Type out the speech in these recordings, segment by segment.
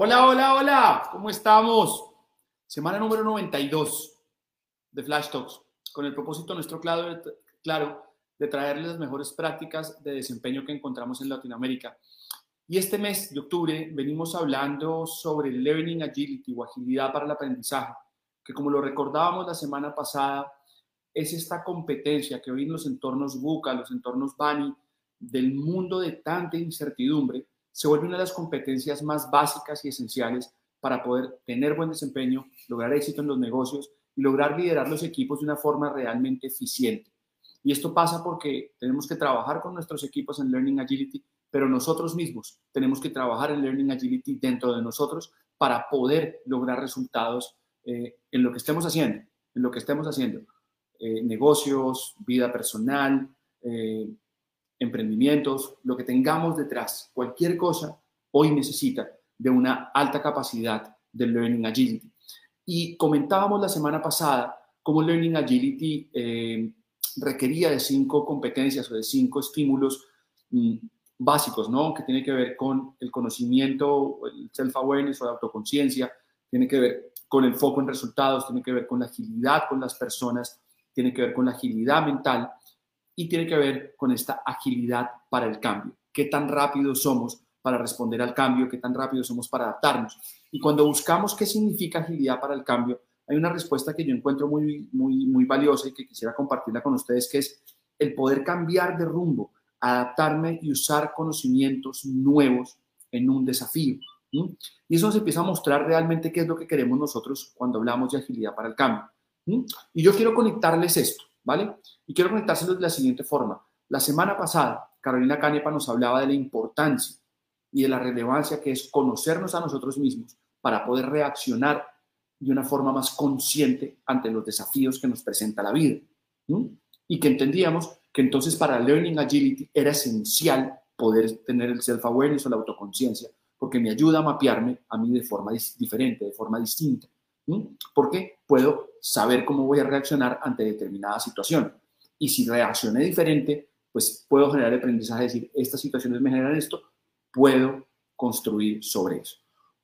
Hola, hola, hola, ¿cómo estamos? Semana número 92 de Flash Talks, con el propósito nuestro claro, de traerles las mejores prácticas de desempeño que encontramos en Latinoamérica. Y este mes de octubre venimos hablando sobre Learning Agility o agilidad para el aprendizaje, que como lo recordábamos la semana pasada, es esta competencia que hoy en los entornos VUCA, los entornos BANI, del mundo de tanta incertidumbre, se vuelve una de las competencias más básicas y esenciales para poder tener buen desempeño, lograr éxito en los negocios y lograr liderar los equipos de una forma realmente eficiente. Y esto pasa porque tenemos que trabajar con nuestros equipos en Learning Agility, pero nosotros mismos tenemos que trabajar en Learning Agility dentro de nosotros para poder lograr resultados eh, en lo que estemos haciendo, en lo que estemos haciendo. Eh, negocios, vida personal, eh, emprendimientos, lo que tengamos detrás, cualquier cosa, hoy necesita de una alta capacidad de Learning Agility. Y comentábamos la semana pasada cómo Learning Agility requería de cinco competencias o de cinco estímulos mm, básicos, ¿no? Que tiene que ver con el conocimiento, el self-awareness o la autoconciencia, tiene que ver con el foco en resultados, tiene que ver con la agilidad con las personas, tiene que ver con la agilidad mental y tiene que ver con esta agilidad para el cambio. ¿Qué tan rápido somos para responder al cambio? ¿Qué tan rápido somos para adaptarnos? Y cuando buscamos qué significa agilidad para el cambio, hay una respuesta que yo encuentro muy, muy, muy valiosa y que quisiera compartirla con ustedes, que es el poder cambiar de rumbo, adaptarme y usar conocimientos nuevos en un desafío. Y eso nos empieza a mostrar realmente qué es lo que queremos nosotros cuando hablamos de agilidad para el cambio. Y yo quiero conectarles esto, ¿vale? Y quiero conectárselos de la siguiente forma. La semana pasada, Carolina Canepa nos hablaba de la importancia y de la relevancia que es conocernos a nosotros mismos para poder reaccionar de una forma más consciente ante los desafíos que nos presenta la vida. Y que entendíamos que entonces para Learning Agility era esencial poder tener el self-awareness o la autoconciencia, porque me ayuda a mapearme a mí de forma diferente, de forma distinta. Porque puedo saber cómo voy a reaccionar ante determinada situación. Y si reaccioné diferente, pues puedo generar aprendizaje, decir, estas situaciones me generan esto, puedo construir sobre eso.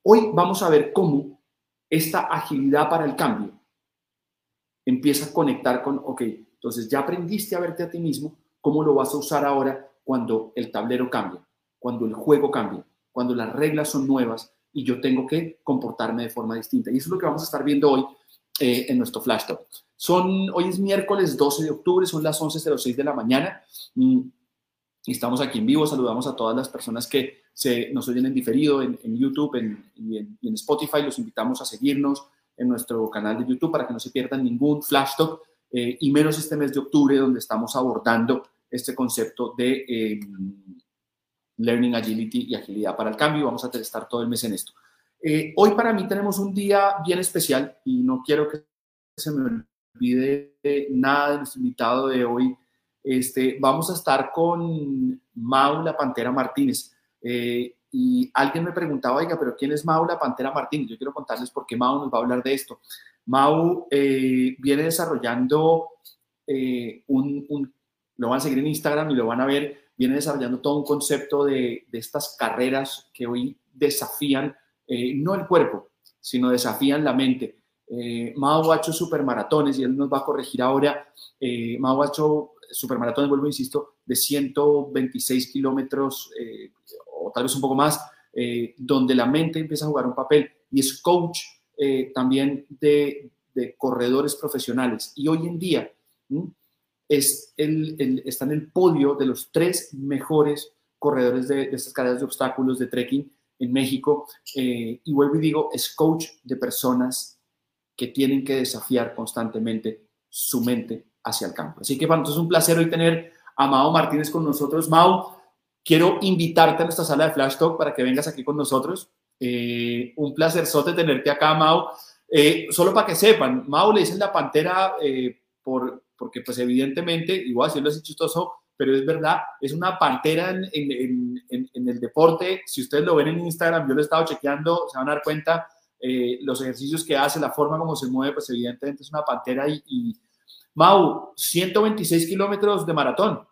Hoy vamos a ver cómo esta agilidad para el cambio empieza a conectar con, ok, entonces ya aprendiste a verte a ti mismo, ¿cómo lo vas a usar ahora cuando el tablero cambia, cuando el juego cambia, cuando las reglas son nuevas y yo tengo que comportarme de forma distinta? Y eso es lo que vamos a estar viendo hoy eh, en nuestro Flash Talk. Son, hoy es miércoles 12 de octubre, son las 11.06 de la mañana. Mm, estamos aquí en vivo, saludamos a todas las personas que se, nos oyen en diferido en, YouTube y, en, Spotify. Los invitamos a seguirnos en nuestro canal de YouTube para que no se pierdan ningún flash talk eh, y menos este mes de octubre donde estamos abordando este concepto de em, Learning Agility y agilidad para el cambio. Vamos a estar todo el mes en esto. Eh, hoy para mí tenemos un día bien especial y no quiero que se me olvide nada de nuestro invitado de hoy. Este, vamos a estar con Mau La Pantera Martínez. Eh, y alguien me preguntaba, oiga, pero ¿quién es Mau la Pantera Martínez? Yo quiero contarles por qué Mau nos va a hablar de esto. Mau eh, viene desarrollando eh, un, lo van a seguir en Instagram y lo van a ver, viene desarrollando todo un concepto de, de estas carreras que hoy desafían no el cuerpo, sino desafían la mente. Mau ha hecho supermaratones y él nos va a corregir ahora. Mau ha hecho supermaratones, vuelvo, insisto, de 126 kilómetros eh, o tal vez un poco más, eh, donde la mente empieza a jugar un papel y es coach también de, corredores profesionales. Y hoy en día está en el podio de los tres mejores corredores de, de estas carreras de obstáculos de trekking en México. y vuelvo y digo, es coach de personas que tienen que desafiar constantemente su mente hacia el campo. Así que para nosotros es un placer hoy tener a Mao Martínez con nosotros. Mao, quiero invitarte a nuestra sala de Flash Talk para que vengas aquí con nosotros. Eh, un placer sote tenerte acá, Mao. Eh, solo para que sepan, Mao le dicen la pantera eh, por, porque pues evidentemente, igual si lo así chistoso, pero es verdad, es una pantera en, en, en, en, el deporte. Si ustedes lo ven en Instagram, yo lo he estado chequeando, se van a dar cuenta eh, los ejercicios que hace, la forma como se mueve, pues evidentemente es una pantera y, y Mau, 126 kilómetros de maratón.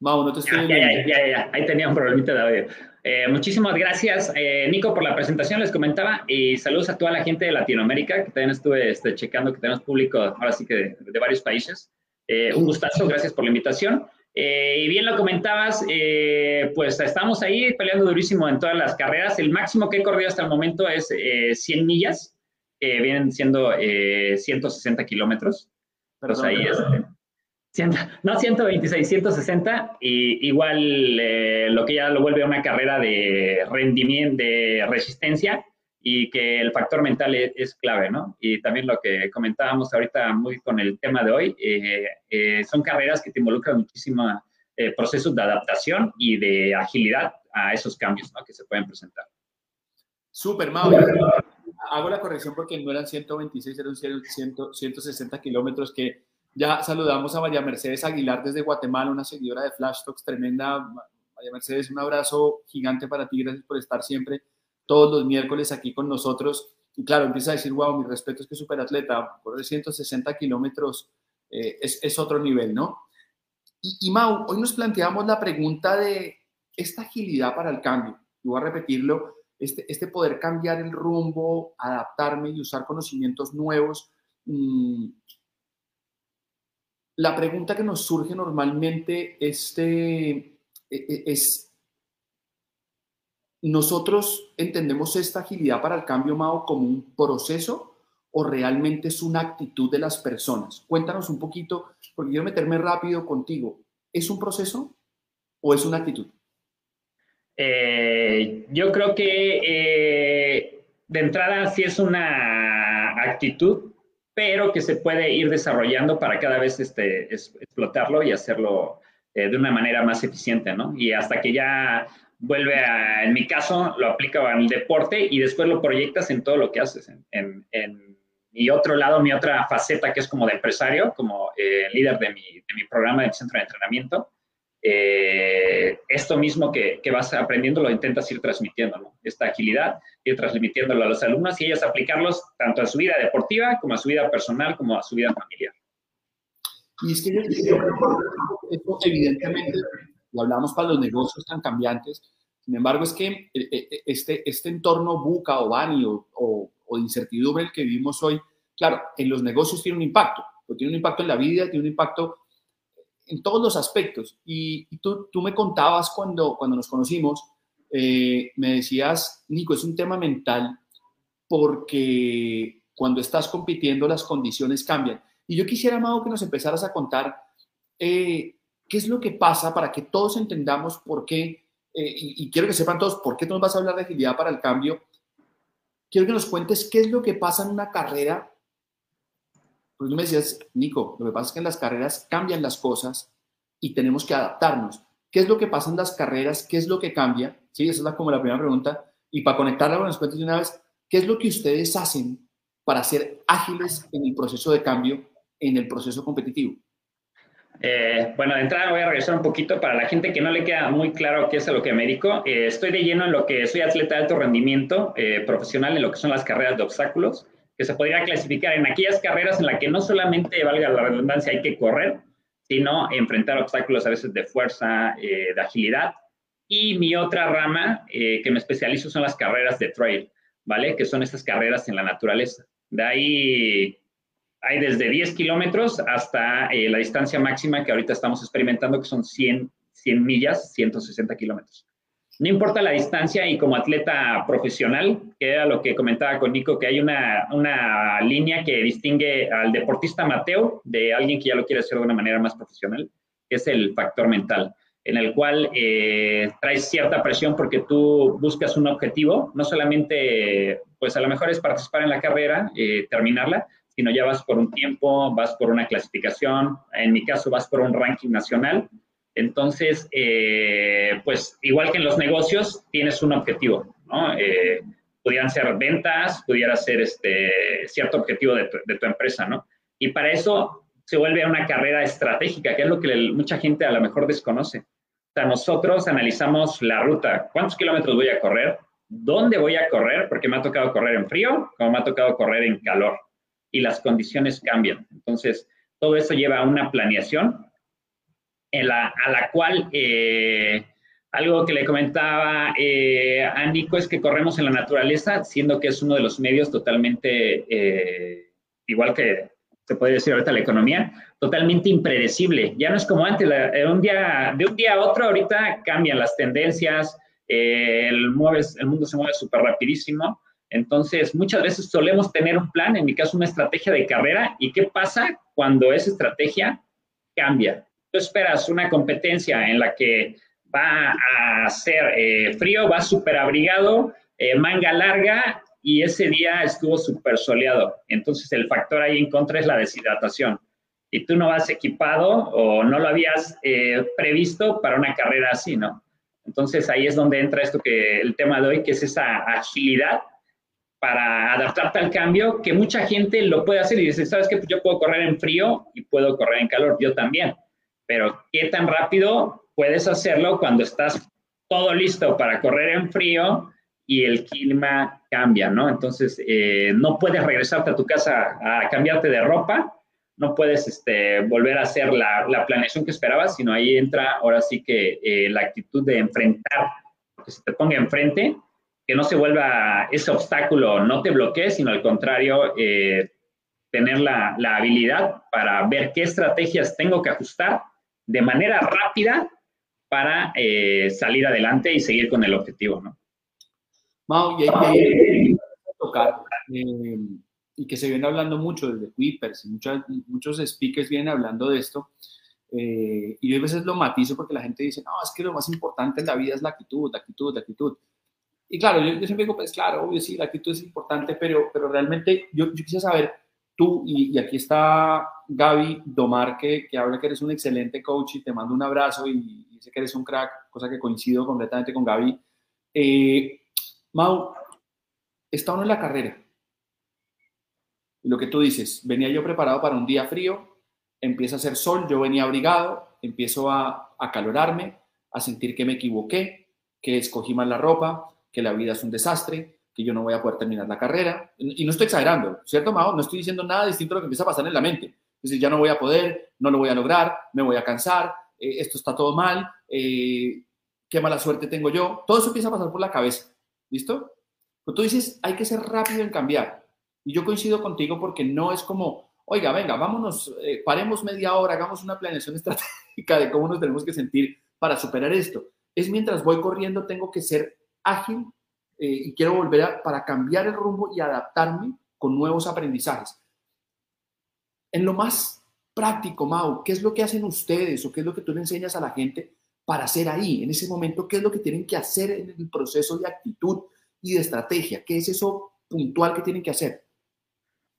Mau, no te estoy ya, ya, ya, ya, ahí tenía un problemita de audio. Eh, muchísimas gracias, eh, Nico, por la presentación, les comentaba, y saludos a toda la gente de Latinoamérica, que también estuve este, checando que tenemos público ahora sí que de, de varios países. Eh, un gustazo, gracias por la invitación. Eh, y bien lo comentabas, eh, pues estamos ahí peleando durísimo en todas las carreras. El máximo que he corrido hasta el momento es 100 eh, millas, vienen siendo 160 kilómetros. Pues ahí es. No, 126, 160. Y igual lo que ya lo vuelve una carrera de rendimiento, de resistencia y que el factor mental es, clave, ¿no? Y también lo que comentábamos ahorita muy con el tema de hoy, eh, eh, son carreras que te involucran muchísimo eh, procesos de adaptación y de agilidad a esos cambios ¿no? que se pueden presentar. Súper, Mau. Hago la corrección porque no eran 126, eran 160 kilómetros que ya saludamos a María Mercedes Aguilar desde Guatemala, una seguidora de Flash Talks tremenda. María Mercedes, un abrazo gigante para ti, gracias por estar siempre todos los miércoles aquí con nosotros. Y claro, empieza a decir, wow, mi respeto es que superatleta, correr 160 kilómetros eh, es, otro nivel, ¿no? Y, y, Mau, hoy nos planteamos la pregunta de esta agilidad para el cambio. Y voy a repetirlo, este, este poder cambiar el rumbo, adaptarme y usar conocimientos nuevos. Mmm, la pregunta que nos surge normalmente este, e, e, es, ¿Nosotros entendemos esta agilidad para el cambio, Mao, como un proceso o realmente es una actitud de las personas? Cuéntanos un poquito, porque quiero meterme rápido contigo. ¿Es un proceso o es una actitud? Eh, yo creo que eh, de entrada sí es una actitud, pero que se puede ir desarrollando para cada vez este, explotarlo y hacerlo eh, de una manera más eficiente, ¿no? Y hasta que ya vuelve a, en mi caso, lo aplica en el deporte y después lo proyectas en todo lo que haces. En, en, mi otro lado, mi otra faceta que es como de empresario, como eh, líder de mi, de mi, programa de centro de entrenamiento, eh, esto mismo que, que, vas aprendiendo lo intentas ir transmitiendo, ¿no? Esta agilidad, ir transmitiéndolo a los alumnos y ellos aplicarlos tanto a su vida deportiva como a su vida personal como a su vida familiar. Y es que esto evidentemente lo hablamos para los negocios tan cambiantes, sin embargo, es que eh, eh, eh, este, este entorno buca o bani o, o, de incertidumbre el que vivimos hoy, claro, en los negocios tiene un impacto, tiene un impacto en la vida, tiene un impacto en todos los aspectos. Y, tú, tú, me contabas cuando, cuando nos conocimos, me decías, Nico, es un tema mental porque cuando estás compitiendo las condiciones cambian. Y yo quisiera, Amado, que nos empezaras a contar qué es lo que pasa para que todos entendamos por qué eh, y, quiero que sepan todos por qué tú nos vas a hablar de agilidad para el cambio. Quiero que nos cuentes qué es lo que pasa en una carrera. Pues tú me decías, Nico, lo que pasa es que en las carreras cambian las cosas y tenemos que adaptarnos. ¿Qué es lo que pasa en las carreras? ¿Qué es lo que cambia? Sí, esa es la, como la primera pregunta. Y para conectarla con las cuentas de una vez, ¿qué es lo que ustedes hacen para ser ágiles en el proceso de cambio, en el proceso competitivo? Eh, bueno, de entrada voy a regresar un poquito para la gente que no le queda muy claro qué es a lo que me dedico. Eh, estoy de lleno en lo que soy atleta de alto rendimiento eh, profesional en lo que son las carreras de obstáculos, que se podría clasificar en aquellas carreras en las que no solamente, valga la redundancia, hay que correr, sino enfrentar obstáculos a veces de fuerza, de agilidad. Y mi otra rama que me especializo son las carreras de trail. ¿vale? Que son estas carreras en la naturaleza. De ahí hay desde 10 kilómetros hasta eh, la distancia máxima que ahorita estamos experimentando, que son 100, 100 millas, 160 kilómetros. No importa la distancia y como atleta profesional, que era lo que comentaba con Nico, que hay una, una línea que distingue al deportista Mateo de alguien que ya lo quiere hacer de una manera más profesional, que es el factor mental, en el cual eh, traes cierta presión porque tú buscas un objetivo, no solamente, pues a lo mejor es participar en la carrera, eh, terminarla, sino ya vas por un tiempo, vas por una clasificación, en mi caso vas por un ranking nacional. Entonces, eh, pues igual que en los negocios, tienes un objetivo, ¿no? Eh, pudieran ser ventas, pudiera ser este, cierto objetivo de tu, empresa, ¿no? Y para eso se vuelve una carrera estratégica, que es lo que mucha gente a lo mejor desconoce. O sea, nosotros analizamos la ruta, cuántos kilómetros voy a correr, dónde voy a correr, porque me ha tocado correr en frío, como me ha tocado correr en calor y las condiciones cambian. Entonces, todo eso lleva a una planeación la, a la cual eh, algo que le comentaba eh, a Nico es que corremos en la naturaleza, siendo que es uno de los medios totalmente, eh, igual que se puede decir ahorita la economía, totalmente impredecible. Ya no es como antes, un día, de un día a otro ahorita cambian las tendencias, el, mueves, el mundo se mueve súper rapidísimo entonces, muchas veces solemos tener un plan, en mi caso una estrategia de carrera, ¿y qué pasa cuando esa estrategia cambia? Tú esperas una competencia en la que va a ser eh, frío, va súper abrigado, eh, manga larga, y ese día estuvo súper soleado. Entonces, el factor ahí en contra es la deshidratación. Y tú no vas equipado o no lo habías eh, previsto para una carrera así, ¿no? Entonces, ahí es donde entra esto que el tema de hoy, que es esa agilidad para adaptarte al cambio, que mucha gente lo puede hacer y dice, ¿sabes qué? Pues yo puedo correr en frío y puedo correr en calor, yo también. Pero ¿qué tan rápido puedes hacerlo cuando estás todo listo para correr en frío y el clima cambia, ¿no? Entonces, eh, no puedes regresarte a tu casa a cambiarte de ropa, no puedes este, volver a hacer la, la, planeación que esperabas, sino ahí entra ahora sí que eh, la actitud de enfrentar, que se te ponga enfrente que no se vuelva ese obstáculo, no te bloquee, sino al contrario, eh, tener la, la, habilidad para ver qué estrategias tengo que ajustar de manera rápida para eh, salir adelante y seguir con el objetivo, ¿no? Mau, y hay que tocar, eh, y que se viene hablando mucho desde Quippers, y muchas, muchos speakers vienen hablando de esto, eh, y yo a veces lo matizo porque la gente dice, no, es que lo más importante en la vida es la actitud, la actitud, la actitud. Y claro, yo, siempre digo, pues claro, obvio, sí, la actitud es importante, pero, pero realmente yo, yo quisiera saber, tú, y, y, aquí está Gaby Domar, que, habla que eres un excelente coach y te mando un abrazo y, sé que eres un crack, cosa que coincido completamente con Gaby. Eh, Mau, está uno en la carrera. Lo que tú dices, venía yo preparado para un día frío, empieza a hacer sol, yo venía abrigado, empiezo a acalorarme, a sentir que me equivoqué, que escogí mal la ropa, que la vida es un desastre, que yo no voy a poder terminar la carrera. Y no estoy exagerando, ¿cierto, Mao? No estoy diciendo nada distinto a lo que empieza a pasar en la mente. Es decir, ya no voy a poder, no lo voy a lograr, me voy a cansar, eh, esto está todo mal, eh, qué mala suerte tengo yo. Todo eso empieza a pasar por la cabeza, ¿listo? Pero tú dices, hay que ser rápido en cambiar. Y yo coincido contigo porque no es como, oiga, venga, vámonos, eh, paremos media hora, hagamos una planeación estratégica de cómo nos tenemos que sentir para superar esto. Es mientras voy corriendo, tengo que ser ágil eh, y quiero volver a, para cambiar el rumbo y adaptarme con nuevos aprendizajes. En lo más práctico, Mau, ¿qué es lo que hacen ustedes o qué es lo que tú le enseñas a la gente para hacer ahí, en ese momento? ¿Qué es lo que tienen que hacer en el proceso de actitud y de estrategia? ¿Qué es eso puntual que tienen que hacer?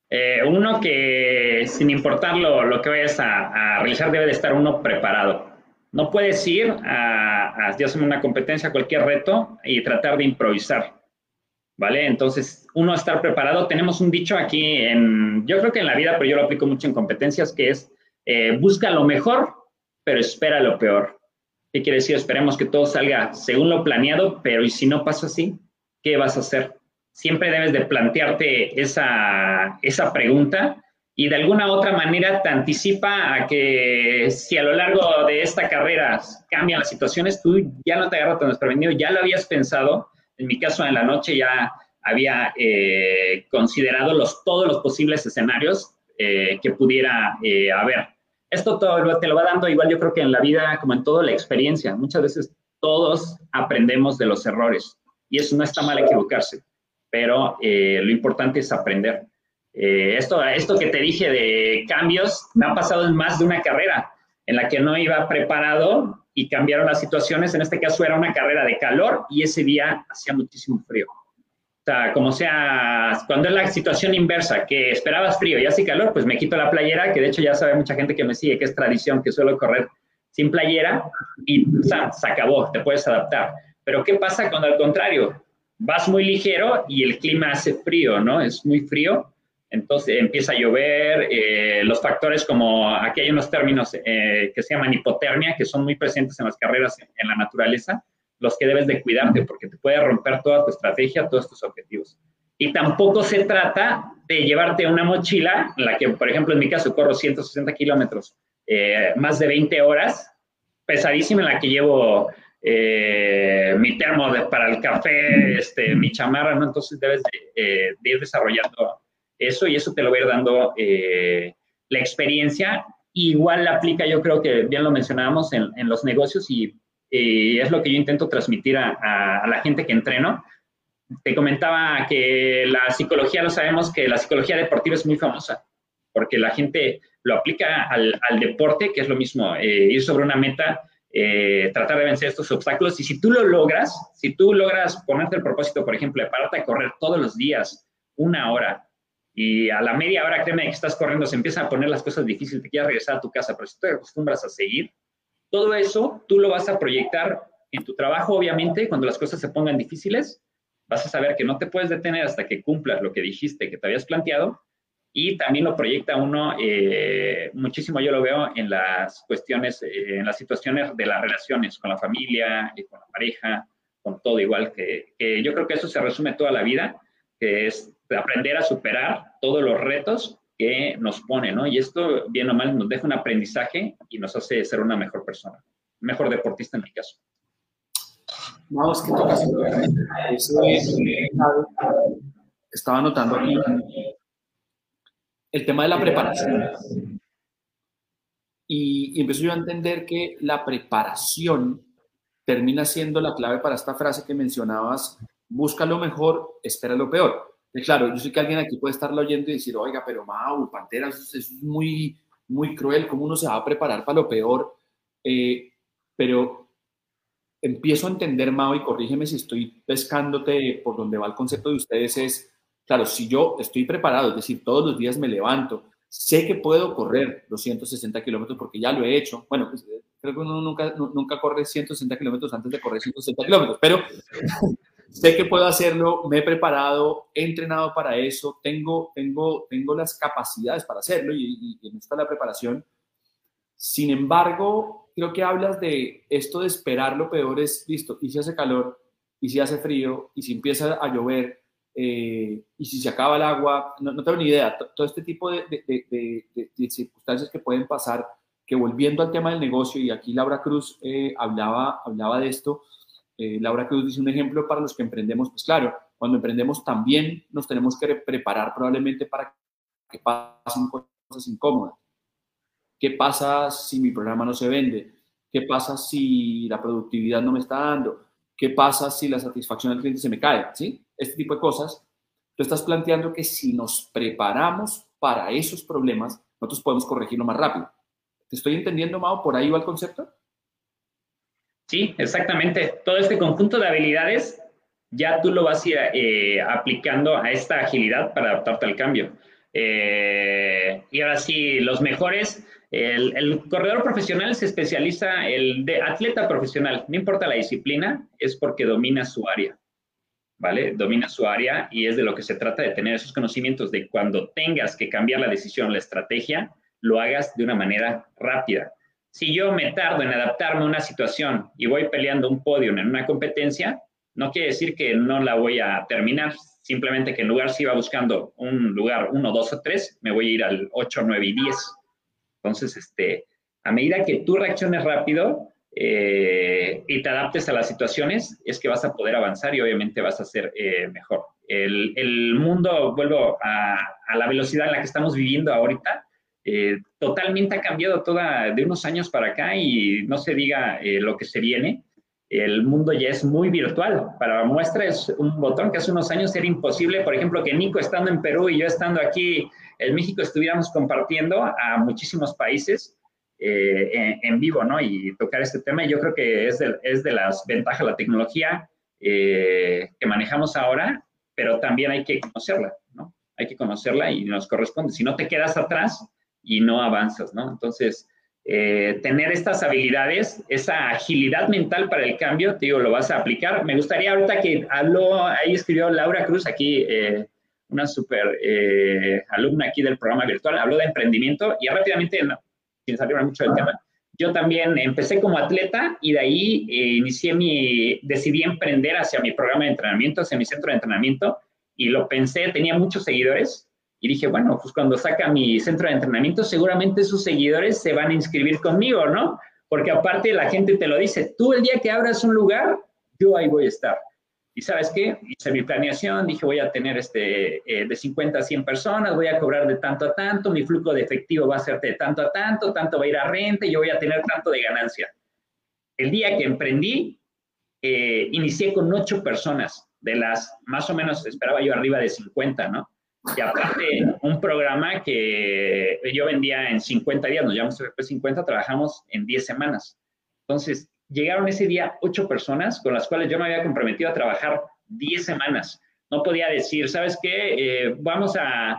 Eh, uno que, sin importar lo, lo que vayas a, a realizar, debe de estar uno preparado. No puedes ir a, a sea una competencia, cualquier reto y tratar de improvisar. ¿Vale? Entonces, uno estar preparado. Tenemos un dicho aquí en, yo creo que en la vida, pero yo lo aplico mucho en competencias, que es eh, busca lo mejor, pero espera lo peor. ¿Qué quiere decir? Esperemos que todo salga según lo planeado, pero ¿y si no pasa así? ¿Qué vas a hacer? Siempre debes de plantearte esa, esa pregunta y de alguna otra manera te anticipa a que si a lo largo de esta carrera cambian las situaciones, tú ya no te agarras tan desprevenido, ya lo habías pensado. En mi caso, en la noche ya había eh, considerado los, todos los posibles escenarios eh, que pudiera haber. Esto todo te lo va dando igual yo creo que en la vida, como en todo, la experiencia. Muchas veces todos aprendemos de los errores y eso no está mal equivocarse, pero lo importante es aprender. esto, esto que te dije de cambios me ha pasado en más de una carrera en la que no iba preparado y cambiaron las situaciones. En este caso era una carrera de calor y ese día hacía muchísimo frío. O sea, como sea, cuando es la situación inversa, que esperabas frío y hace calor, pues me quito la playera, que de hecho ya sabe mucha gente que me sigue, que es tradición, que suelo correr sin playera y o sea, se acabó, te puedes adaptar. Pero ¿qué pasa cuando al contrario? Vas muy ligero y el clima hace frío, ¿no? Es muy frío entonces empieza a llover, eh, los factores como, aquí hay unos términos eh, que se llaman hipotermia, que son muy presentes en las carreras en, la naturaleza, los que debes de cuidarte porque te puede romper toda tu estrategia, todos tus objetivos. Y tampoco se trata de llevarte una mochila, en la que, por ejemplo, en mi caso corro 160 kilómetros, eh, más de 20 horas, pesadísima, en la que llevo mi termo para el café, este, mi chamarra, ¿no? Entonces debes de, de ir desarrollando eso y eso te lo va a ir dando eh, la experiencia. Igual la aplica, yo creo que bien lo mencionábamos en, en los negocios y es lo que yo intento transmitir a, a, la gente que entreno. Te comentaba que la psicología, lo sabemos que la psicología deportiva es muy famosa, porque la gente lo aplica al, deporte, que es lo mismo, eh, ir sobre una meta, eh, tratar de vencer estos obstáculos. Y si tú lo logras, si tú logras ponerte el propósito, por ejemplo, de pararte a correr todos los días, una hora, y a la media hora, créeme que estás corriendo, se empiezan a poner las cosas difíciles, te quieres regresar a tu casa, pero si te acostumbras a seguir, todo eso tú lo vas a proyectar en tu trabajo, obviamente, cuando las cosas se pongan difíciles, vas a saber que no te puedes detener hasta que cumplas lo que dijiste que te habías planteado y también lo proyecta uno eh, muchísimo, yo lo veo en las cuestiones, eh, en las situaciones de las relaciones con la familia, y con la pareja, con todo igual, que, que yo creo que eso se resume toda la vida, que es aprender a superar todos los retos que nos pone, ¿no? Y esto, bien o mal, nos deja un aprendizaje y nos hace ser una mejor persona, mejor deportista en mi caso. Es que tocas estaba notando aquí el tema de la preparación. Y, y empiezo yo a entender que la preparación termina siendo la clave para esta frase que mencionabas, busca lo mejor, espera lo peor claro, yo sé que alguien aquí puede estarlo oyendo y decir, oiga, pero Mau, Pantera, es muy, muy cruel, ¿cómo uno se va a preparar para lo peor? Eh, pero empiezo a entender, Mau, y corrígeme si estoy pescándote por donde va el concepto de ustedes, es, claro, si yo estoy preparado, es decir, todos los días me levanto, sé que puedo correr los 160 kilómetros porque ya lo he hecho. Bueno, pues, creo que uno nunca, nunca corre 160 kilómetros antes de correr 160 kilómetros, pero sé que puedo hacerlo, me he preparado, he entrenado para eso, tengo, tengo, tengo las capacidades para hacerlo y, y, está la preparación. Sin embargo, creo que hablas de esto de esperar lo peor es, listo, y si hace calor, y si hace frío, y si empieza a llover, eh, y si se acaba el agua, no, tengo ni idea, todo este tipo de, de, de, circunstancias que pueden pasar, que volviendo al tema del negocio, y aquí Laura Cruz eh, hablaba, hablaba de esto, eh, Laura Cruz dice un ejemplo para los que emprendemos, pues claro, cuando emprendemos también nos tenemos que preparar probablemente para que pasen cosas incómodas. ¿Qué pasa si mi programa no se vende? ¿Qué pasa si la productividad no me está dando? ¿Qué pasa si la satisfacción del cliente se me cae? ¿Sí? Este tipo de cosas. Tú estás planteando que si nos preparamos para esos problemas, nosotros podemos corregirlo más rápido. ¿Te estoy entendiendo, Mao? ¿Por ahí va el concepto? Sí, exactamente. Todo este conjunto de habilidades ya tú lo vas a ir eh, aplicando a esta agilidad para adaptarte al cambio. Eh, y ahora sí, los mejores, el, corredor profesional se especializa, el de atleta profesional, no importa la disciplina, es porque domina su área, ¿vale? Domina su área y es de lo que se trata de tener esos conocimientos de cuando tengas que cambiar la decisión, la estrategia, lo hagas de una manera rápida si yo me tardo en adaptarme a una situación y voy peleando un podio en una competencia, no quiere decir que no la voy a terminar, simplemente que en lugar si iba buscando un lugar 1, 2 o 3, me voy a ir al 8, 9 y 10. Entonces, este, a medida que tú reacciones rápido eh, y te adaptes a las situaciones, es que vas a poder avanzar y obviamente vas a ser eh, mejor. El, mundo, vuelvo a, a, la velocidad en la que estamos viviendo ahorita, eh, totalmente ha cambiado toda de unos años para acá y no se diga eh, lo que se viene. El mundo ya es muy virtual. Para muestra es un botón que hace unos años era imposible, por ejemplo, que Nico estando en Perú y yo estando aquí en México estuviéramos compartiendo a muchísimos países eh, en, en, vivo, ¿no? Y tocar este tema. Yo creo que es de, es de las ventajas de la tecnología que manejamos ahora, pero también hay que conocerla, ¿no? Hay que conocerla y nos corresponde. Si no te quedas atrás, y no avanzas, ¿no? Entonces, eh, tener estas habilidades, esa agilidad mental para el cambio, te digo, lo vas a aplicar. Me gustaría ahorita que habló, ahí escribió Laura Cruz, aquí eh, una súper eh, alumna aquí del programa virtual, habló de emprendimiento y rápidamente, sin salir mucho del tema, yo también empecé como atleta y de ahí inicié mi, decidí emprender hacia mi programa de entrenamiento, hacia mi centro de entrenamiento y lo pensé, tenía muchos seguidores, y dije, bueno, pues cuando saca mi centro de entrenamiento, seguramente sus seguidores se van a inscribir conmigo, ¿no? Porque aparte la gente te lo dice, tú el día que abras un lugar, yo ahí voy a estar. Y sabes qué, hice mi planeación, dije voy a tener este, eh, de 50 a 100 personas, voy a cobrar de tanto a tanto, mi flujo de efectivo va a ser de tanto a tanto, tanto va a ir a renta y yo voy a tener tanto de ganancia. El día que emprendí, eh, inicié con ocho personas, de las más o menos esperaba yo arriba de 50, ¿no? Y aparte, un programa que yo vendía en 50 días, nos llamamos FP 50, trabajamos en 10 semanas. Entonces, llegaron ese día ocho personas con las cuales yo me había comprometido a trabajar 10 semanas. No podía decir, ¿sabes qué? Eh, vamos a,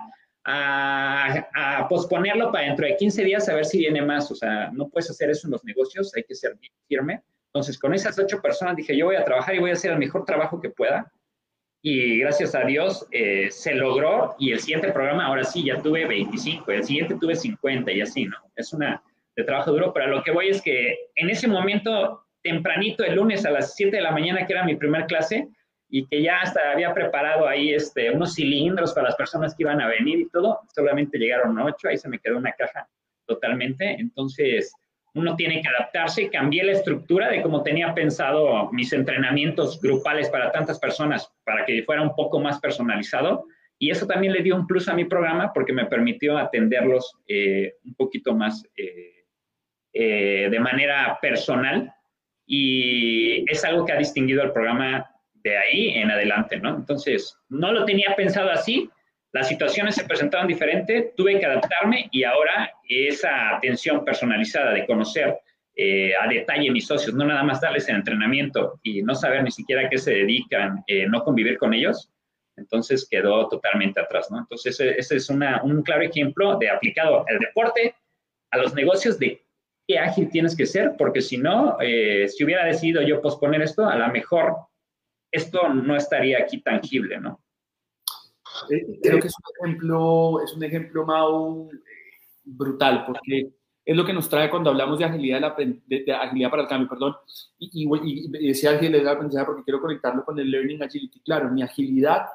posponerlo para dentro de 15 días a ver si viene más. O sea, no puedes hacer eso en los negocios, hay que ser firme. Entonces, con esas ocho personas dije, yo voy a trabajar y voy a hacer el mejor trabajo que pueda y gracias a Dios eh, se logró y el siguiente programa ahora sí ya tuve 25, el siguiente tuve 50 y así, ¿no? Es una de trabajo duro, pero lo que voy es que en ese momento, tempranito, el lunes a las 7 de la mañana, que era mi primer clase, y que ya hasta había preparado ahí este, unos cilindros para las personas que iban a venir y todo, solamente llegaron ocho, ahí se me quedó una caja totalmente, entonces uno tiene que adaptarse. Cambié la estructura de cómo tenía pensado mis entrenamientos grupales para tantas personas, para que fuera un poco más personalizado. Y eso también le dio un plus a mi programa porque me permitió atenderlos eh, un poquito más eh, eh, de manera personal. Y es algo que ha distinguido el programa de ahí en adelante, ¿no? Entonces, no lo tenía pensado así, las situaciones se presentaban diferente, tuve que adaptarme y ahora esa atención personalizada de conocer eh, a detalle mis socios, no nada más darles el entrenamiento y no saber ni siquiera qué se dedican, eh, no convivir con ellos, entonces quedó totalmente atrás, ¿no? Entonces ese, es un claro ejemplo de aplicado el deporte a los negocios de qué ágil tienes que ser, porque si no, eh, si hubiera decidido yo posponer esto, a lo mejor esto no estaría aquí tangible, ¿no? Eh, creo que es un ejemplo, es un ejemplo Mau, brutal, porque es lo que nos trae cuando hablamos de agilidad, de, agilidad para el cambio, perdón, y, y, decía agilidad del aprendizaje porque quiero conectarlo con el Learning Agility. Claro, mi agilidad,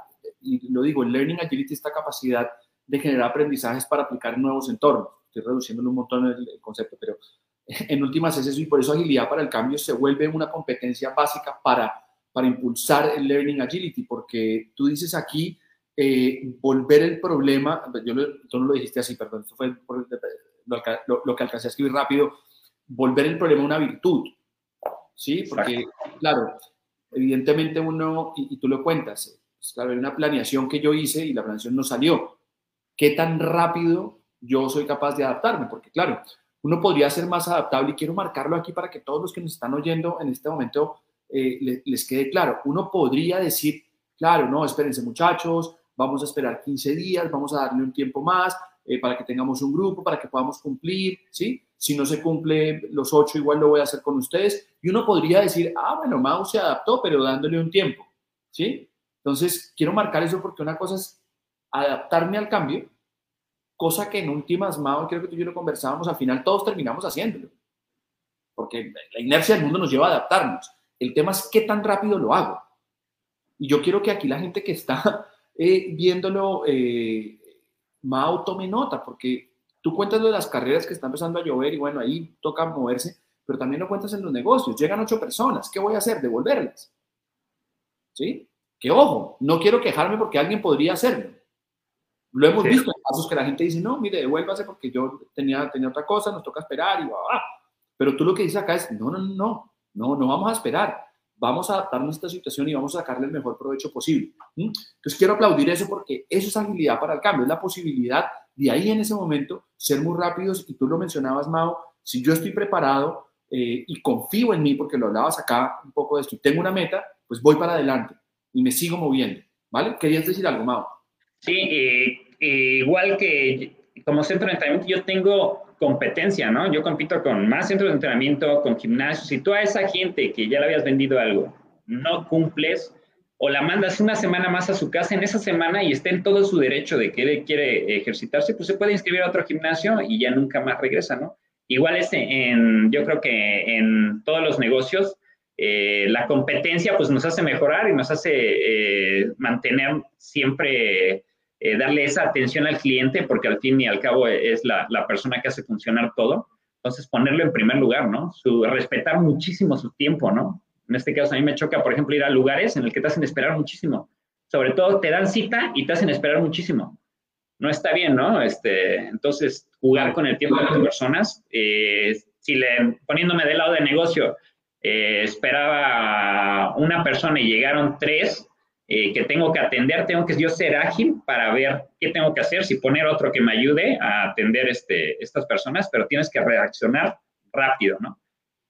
y lo digo, el Learning Agility, esta capacidad de generar aprendizajes para aplicar nuevos entornos. Estoy reduciendo un montón el, el concepto, pero en últimas es eso, y por eso agilidad para el cambio se vuelve una competencia básica para, para impulsar el Learning Agility, porque tú dices aquí, eh, volver el problema, yo tú no lo dijiste así, perdón, esto fue lo, que alcancé a escribir rápido, volver el problema una virtud, ¿sí? Porque, claro, evidentemente uno, y, tú lo cuentas, pues, claro, hay una planeación que yo hice y la planeación no salió. ¿Qué tan rápido yo soy capaz de adaptarme? Porque, claro, uno podría ser más adaptable y quiero marcarlo aquí para que todos los que nos están oyendo en este momento eh, les, les quede claro. Uno podría decir, claro, no, espérense muchachos, vamos a esperar 15 días, vamos a darle un tiempo más eh, para que tengamos un grupo, para que podamos cumplir, ¿sí? Si no se cumple los 8, igual lo voy a hacer con ustedes. Y uno podría decir, ah, bueno, Mau se adaptó, pero dándole un tiempo, ¿sí? Entonces, quiero marcar eso porque una cosa es adaptarme al cambio, cosa que en últimas, Mau, creo que tú y yo lo conversábamos, al final todos terminamos haciéndolo, porque la inercia del mundo nos lleva a adaptarnos. El tema es qué tan rápido lo hago. Y yo quiero que aquí la gente que está eh, viéndolo, eh, Mao tome nota, porque tú cuentas de las carreras que está empezando a llover y bueno, ahí toca moverse, pero también lo cuentas en los negocios. Llegan ocho personas, ¿qué voy a hacer? Devolverlas. ¿Sí? Que ojo, no quiero quejarme porque alguien podría hacerlo. Lo hemos visto en casos que la gente dice, no, mire, devuélvase porque yo tenía, tenía otra cosa, nos toca esperar y va, va. Pero tú lo que dices acá es, no, no, no, no, no vamos a esperar. Vamos a adaptarnos a esta situación y vamos a sacarle el mejor provecho posible. Entonces quiero aplaudir eso porque eso es agilidad para el cambio, es la posibilidad de ahí en ese momento ser muy rápidos y tú lo mencionabas, Mao, si yo estoy preparado eh, y confío en mí porque lo hablabas acá un poco de esto y tengo una meta, pues voy para adelante y me sigo moviendo, ¿vale? ¿Querías decir algo, Mao? Sí, igual que como centro de entrenamiento yo tengo competencia, ¿no? Yo compito con más centros de entrenamiento, con gimnasios. Si tú a esa gente que ya le habías vendido algo no cumples o la mandas una semana más a su casa en esa semana y está en todo su derecho de que él quiere ejercitarse, pues se puede inscribir a otro gimnasio y ya nunca más regresa, ¿no? Igual es en, yo creo que en todos los negocios, eh, la competencia pues nos hace mejorar y nos hace eh, mantener siempre eh, darle esa atención al cliente, porque al fin y al cabo es la, persona que hace funcionar todo. Entonces, ponerlo en primer lugar, ¿no? Su, respetar muchísimo su tiempo, ¿no? En este caso, a mí me choca, por ejemplo, ir a lugares en el que te hacen esperar muchísimo. Sobre todo, te dan cita y te hacen esperar muchísimo. No está bien, ¿no? Este, entonces, jugar con el tiempo de las personas. Eh, si le, poniéndome del lado de negocio, eh, esperaba una persona y llegaron tres, eh, que tengo que atender, tengo que yo ser ágil para ver qué tengo que hacer, si poner otro que me ayude a atender este, estas personas, pero tienes que reaccionar rápido, ¿no?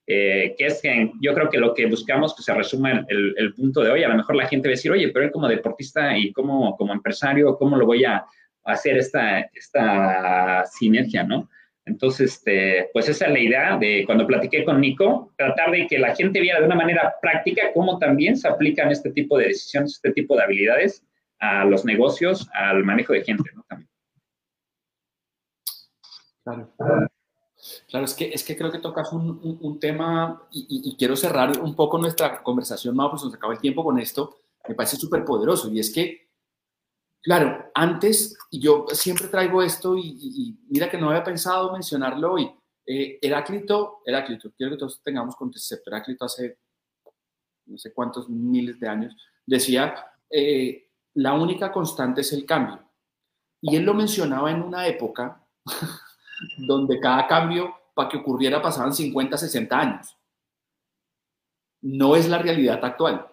Eh, que es que yo creo que lo que buscamos que se resuma el, el, punto de hoy, a lo mejor la gente va a decir, oye, pero él como deportista y como, como empresario, ¿cómo lo voy a hacer esta, esta sinergia, ¿no? Entonces, este, pues esa es la idea de cuando platiqué con Nico, tratar de que la gente viera de una manera práctica cómo también se aplican este tipo de decisiones, este tipo de habilidades a los negocios, al manejo de gente, ¿no? También. Claro. Claro, es que, es que creo que tocas un, tema y, quiero cerrar un poco nuestra conversación, Mau, pues nos acaba el tiempo con esto. Me parece súper poderoso y es que Claro, antes, yo siempre traigo esto y, mira que no había pensado mencionarlo hoy. Eh, Heráclito, Heráclito, quiero que todos tengamos concepto. Heráclito hace no sé cuántos miles de años decía, eh, la única constante es el cambio. Y él lo mencionaba en una época donde cada cambio para que ocurriera pasaban 50, 60 años. No es la realidad actual.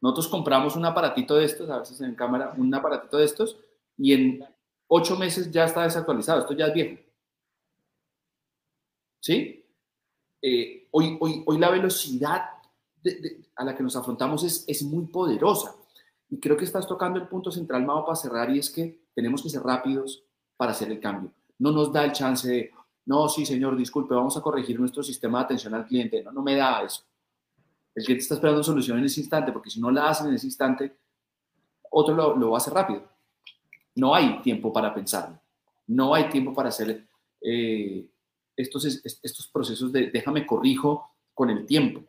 Nosotros compramos un aparatito de estos, a veces en cámara, un aparatito de estos, y en ocho meses ya está desactualizado. Esto ya es viejo. ¿Sí? Eh, hoy, hoy, hoy la velocidad a la que nos afrontamos es, es muy poderosa. Y creo que estás tocando el punto central, Mao, para cerrar, y es que tenemos que ser rápidos para hacer el cambio. No nos da el chance de, no, sí, señor, disculpe, vamos a corregir nuestro sistema de atención al cliente. No, no me da eso. El cliente está esperando solución en ese instante, porque si no la hacen en ese instante, otro lo, va a hacer rápido. No hay tiempo para pensarlo. No hay tiempo para hacer eh, estos, estos procesos de déjame corrijo con el tiempo,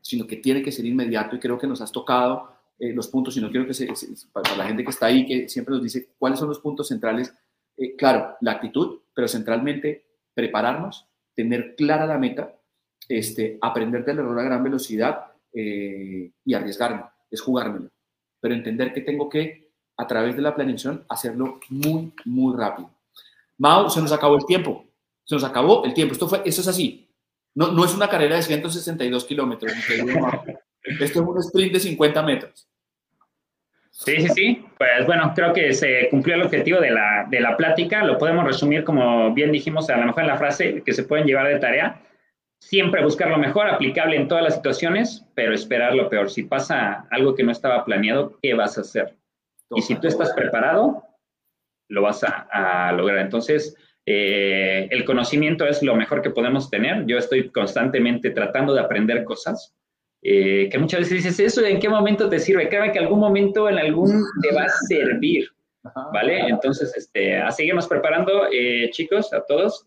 sino que tiene que ser inmediato y creo que nos has tocado eh, los puntos, y no quiero que se, para la gente que está ahí, que siempre nos dice cuáles son los puntos centrales. Eh, claro, la actitud, pero centralmente prepararnos, tener clara la meta, este, aprender del error a gran velocidad eh, y arriesgarme, es jugármelo. Pero entender que tengo que, a través de la planeación, hacerlo muy, muy rápido. Mao, se nos acabó el tiempo. Se nos acabó el tiempo. Esto, fue, eso es así. No, no es una carrera de 162 kilómetros. Esto es un sprint de 50 metros. Sí, sí, sí. Pues bueno, creo que se cumplió el objetivo de la, de la plática. Lo podemos resumir como bien dijimos, a lo mejor en la frase que se pueden llevar de tarea siempre buscar lo mejor, aplicable en todas las situaciones, pero esperar lo peor. Si pasa algo que no estaba planeado, ¿qué vas a hacer? Y si tú estás preparado, lo vas a, lograr. Entonces, eh, el conocimiento es lo mejor que podemos tener. Yo estoy constantemente tratando de aprender cosas. Eh, que muchas veces dices, ¿eso en qué momento te sirve? Créeme que algún momento en algún te va a servir, ¿vale? Entonces, este, a seguirnos preparando, eh, chicos, a todos.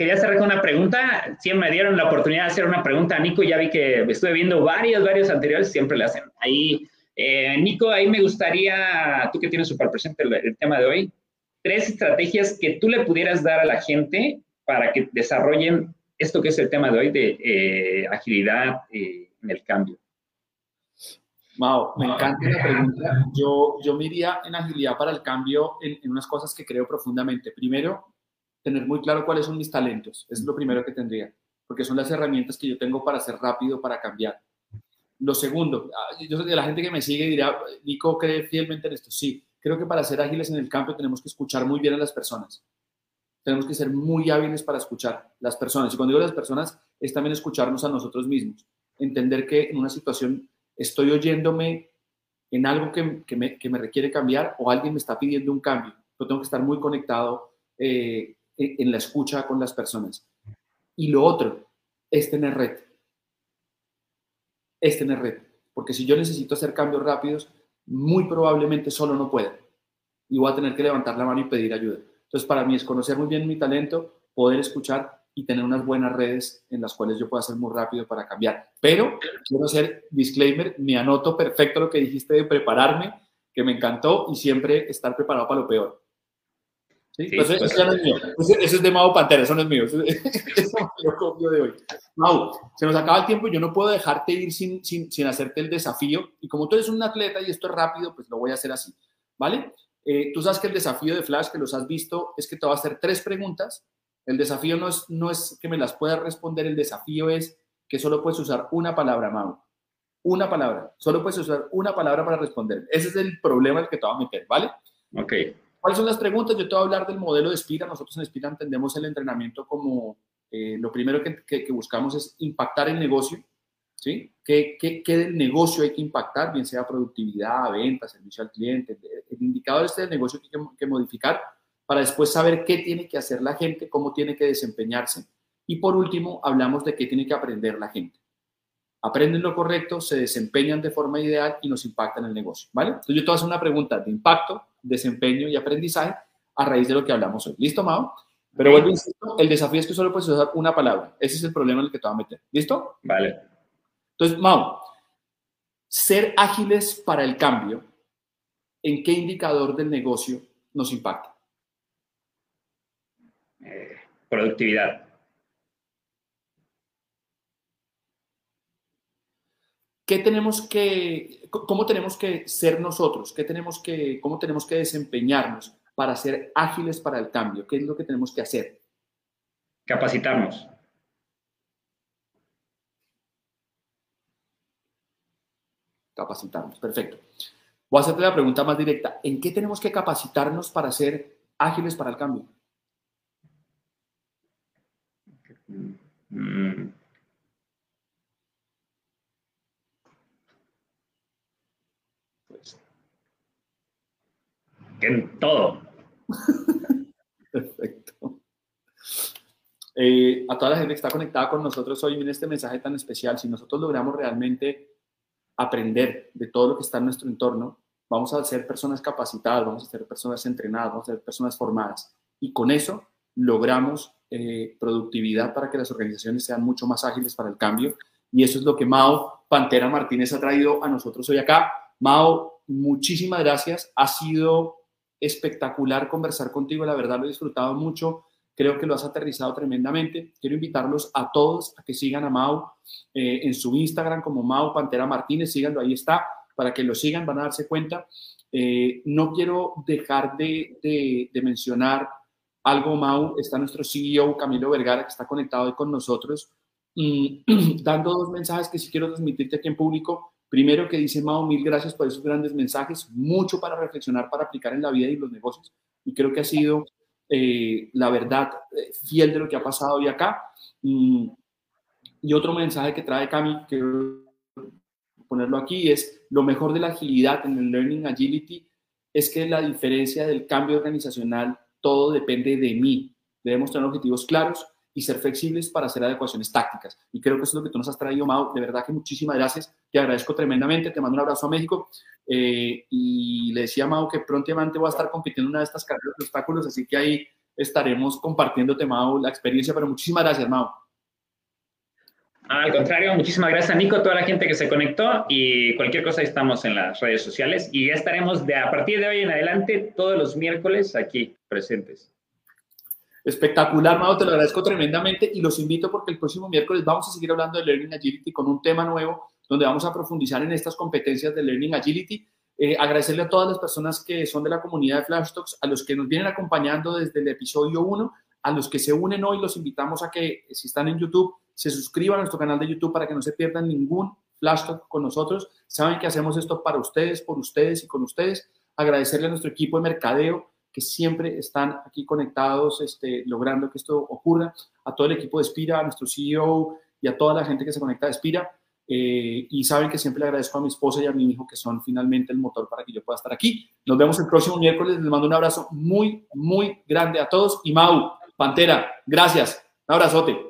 Quería cerrar con una pregunta. Siempre me dieron la oportunidad de hacer una pregunta a Nico. Ya vi que estuve viendo varios, varios anteriores, siempre le hacen. Ahí, eh, Nico, ahí me gustaría, tú que tienes súper presente el, tema de hoy, tres estrategias que tú le pudieras dar a la gente para que desarrollen esto que es el tema de hoy de eh, agilidad eh, en el cambio. Mao, me encanta la pregunta. Yo, yo me iría en agilidad para el cambio en, en, unas cosas que creo profundamente. Primero, tener muy claro cuáles son mis talentos. Es lo primero que tendría, porque son las herramientas que yo tengo para ser rápido, para cambiar. Lo segundo, ah, yo la gente que me sigue dirá, Nico cree fielmente en esto. Sí, creo que para ser ágiles en el cambio tenemos que escuchar muy bien a las personas. Tenemos que ser muy hábiles para escuchar las personas. Y cuando digo las personas, es también escucharnos a nosotros mismos. Entender que en una situación estoy oyéndome en algo que, que, me, que me, requiere cambiar o alguien me está pidiendo un cambio. Yo tengo que estar muy conectado eh, en la escucha con las personas. Y lo otro es tener red. Es tener red. Porque si yo necesito hacer cambios rápidos, muy probablemente solo no pueda. Y voy a tener que levantar la mano y pedir ayuda. Entonces, para mí es conocer muy bien mi talento, poder escuchar y tener unas buenas redes en las cuales yo pueda ser muy rápido para cambiar. Pero quiero hacer disclaimer, me anoto perfecto lo que dijiste de prepararme, que me encantó y siempre estar preparado para lo peor. ¿Sí? Pues, eso ya no es mío. Eso, es de Mau Pantera, eso no es mío. Eso, eso lo copio de hoy. Mau, se nos acaba el tiempo y yo no puedo dejarte ir sin, sin, sin hacerte el desafío. Y como tú eres un atleta y esto es rápido, pues lo voy a hacer así. ¿Vale? Eh, tú sabes que el desafío de Flash, que los has visto, es que te va a hacer tres preguntas el desafío no es, no es que me las puedas responder, el desafío es que solo puedes usar una palabra, Mau. Una palabra. Solo puedes usar una palabra para responder. Ese es el problema el que te voy a meter, ¿vale? Ok. ¿Cuáles son las preguntas? Yo te voy a hablar del modelo de Spira. Nosotros en Spira entendemos el entrenamiento como eh, lo primero que, buscamos es impactar el negocio, ¿sí? ¿Qué, del negocio hay que impactar? Bien sea productividad, venta, servicio al cliente. El indicador este del negocio que hay que modificar para después saber qué tiene que hacer la gente, cómo tiene que desempeñarse. Y por último, hablamos de qué tiene que aprender la gente. Aprenden lo correcto, se desempeñan de forma ideal y nos impactan el negocio, ¿vale? Entonces yo te voy a hacer una pregunta de impacto, desempeño y aprendizaje a raíz de lo que hablamos hoy. ¿Listo, Mao? Pero vuelvo insisto, el desafío es que solo puedes usar una palabra. Ese es el problema en el que te voy a meter. ¿Listo? Vale. Entonces, Mao, ser ágiles para el cambio, ¿en qué indicador del negocio nos impacta? eh, productividad. ¿Qué tenemos que, cómo tenemos que ser nosotros? ¿Qué tenemos que, ¿Cómo tenemos que desempeñarnos para ser ágiles para el cambio? ¿Qué es lo que tenemos que hacer? Capacitarnos. Capacitarnos, perfecto. Voy a hacerte la pregunta más directa. ¿En qué tenemos que capacitarnos para ser ágiles para el cambio? Mm. Pues, en todo. Perfecto. Eh, a toda la gente que está conectada con nosotros hoy en este mensaje tan especial, si nosotros logramos realmente aprender de todo lo que está en nuestro entorno, vamos a ser personas capacitadas, vamos a ser personas entrenadas, vamos a ser personas formadas. Y con eso logramos eh, productividad para que las organizaciones sean mucho más ágiles para el cambio. Y eso es lo que Mao Pantera Martínez ha traído a nosotros hoy acá. Mao, muchísimas gracias. Ha sido espectacular conversar contigo. La verdad lo he disfrutado mucho. Creo que lo has aterrizado tremendamente. Quiero invitarlos a todos a que sigan a Mao eh, en su Instagram como Mao Pantera Martínez. Síganlo, ahí está, para que lo sigan, van a darse cuenta. Eh, no quiero dejar de, de, de mencionar algo, Mau, está nuestro CEO Camilo Vergara, que está conectado hoy con nosotros, y dando dos mensajes que sí quiero transmitirte aquí en público. Primero que dice Mau, mil gracias por esos grandes mensajes, mucho para reflexionar, para aplicar en la vida y los negocios, y creo que ha sido eh, la verdad eh, fiel de lo que ha pasado hoy acá. Mm, y otro mensaje que trae Cami, que ponerlo aquí, es lo mejor de la agilidad en el Learning Agility es que la diferencia del cambio organizacional todo depende de mí. Debemos tener objetivos claros y ser flexibles para hacer adecuaciones tácticas. Y creo que eso es lo que tú nos has traído, Mau. De verdad que muchísimas gracias. Te agradezco tremendamente. Te mando un abrazo a México. Eh, y le decía a Mau que prontamente voy a estar compitiendo en una de estas carreras de obstáculos, así que ahí estaremos compartiéndote, Mau, la experiencia. Pero muchísimas gracias, Mau. Al contrario, muchísimas gracias, Nico, a toda la gente que se conectó y cualquier cosa estamos en las redes sociales y ya estaremos de a partir de hoy en adelante todos los miércoles aquí presentes. Espectacular, Mao, te lo agradezco tremendamente y los invito porque el próximo miércoles vamos a seguir hablando de Learning Agility con un tema nuevo donde vamos a profundizar en estas competencias de Learning Agility. Eh, agradecerle a todas las personas que son de la comunidad de Flash Talks, a los que nos vienen acompañando desde el episodio 1, a los que se unen hoy, los invitamos a que, si están en YouTube, se suscriban a nuestro canal de YouTube para que no se pierdan ningún Flash Talk con nosotros. Saben que hacemos esto para ustedes, por ustedes y con ustedes. Agradecerle a nuestro equipo de mercadeo que siempre están aquí conectados, este, logrando que esto ocurra, a todo el equipo de Espira, a nuestro CEO y a toda la gente que se conecta de Espira. Eh, y saben que siempre le agradezco a mi esposa y a mi hijo que son finalmente el motor para que yo pueda estar aquí. Nos vemos el próximo miércoles. Les mando un abrazo muy, muy grande a todos. Y Mau, Pantera, gracias. Un abrazote.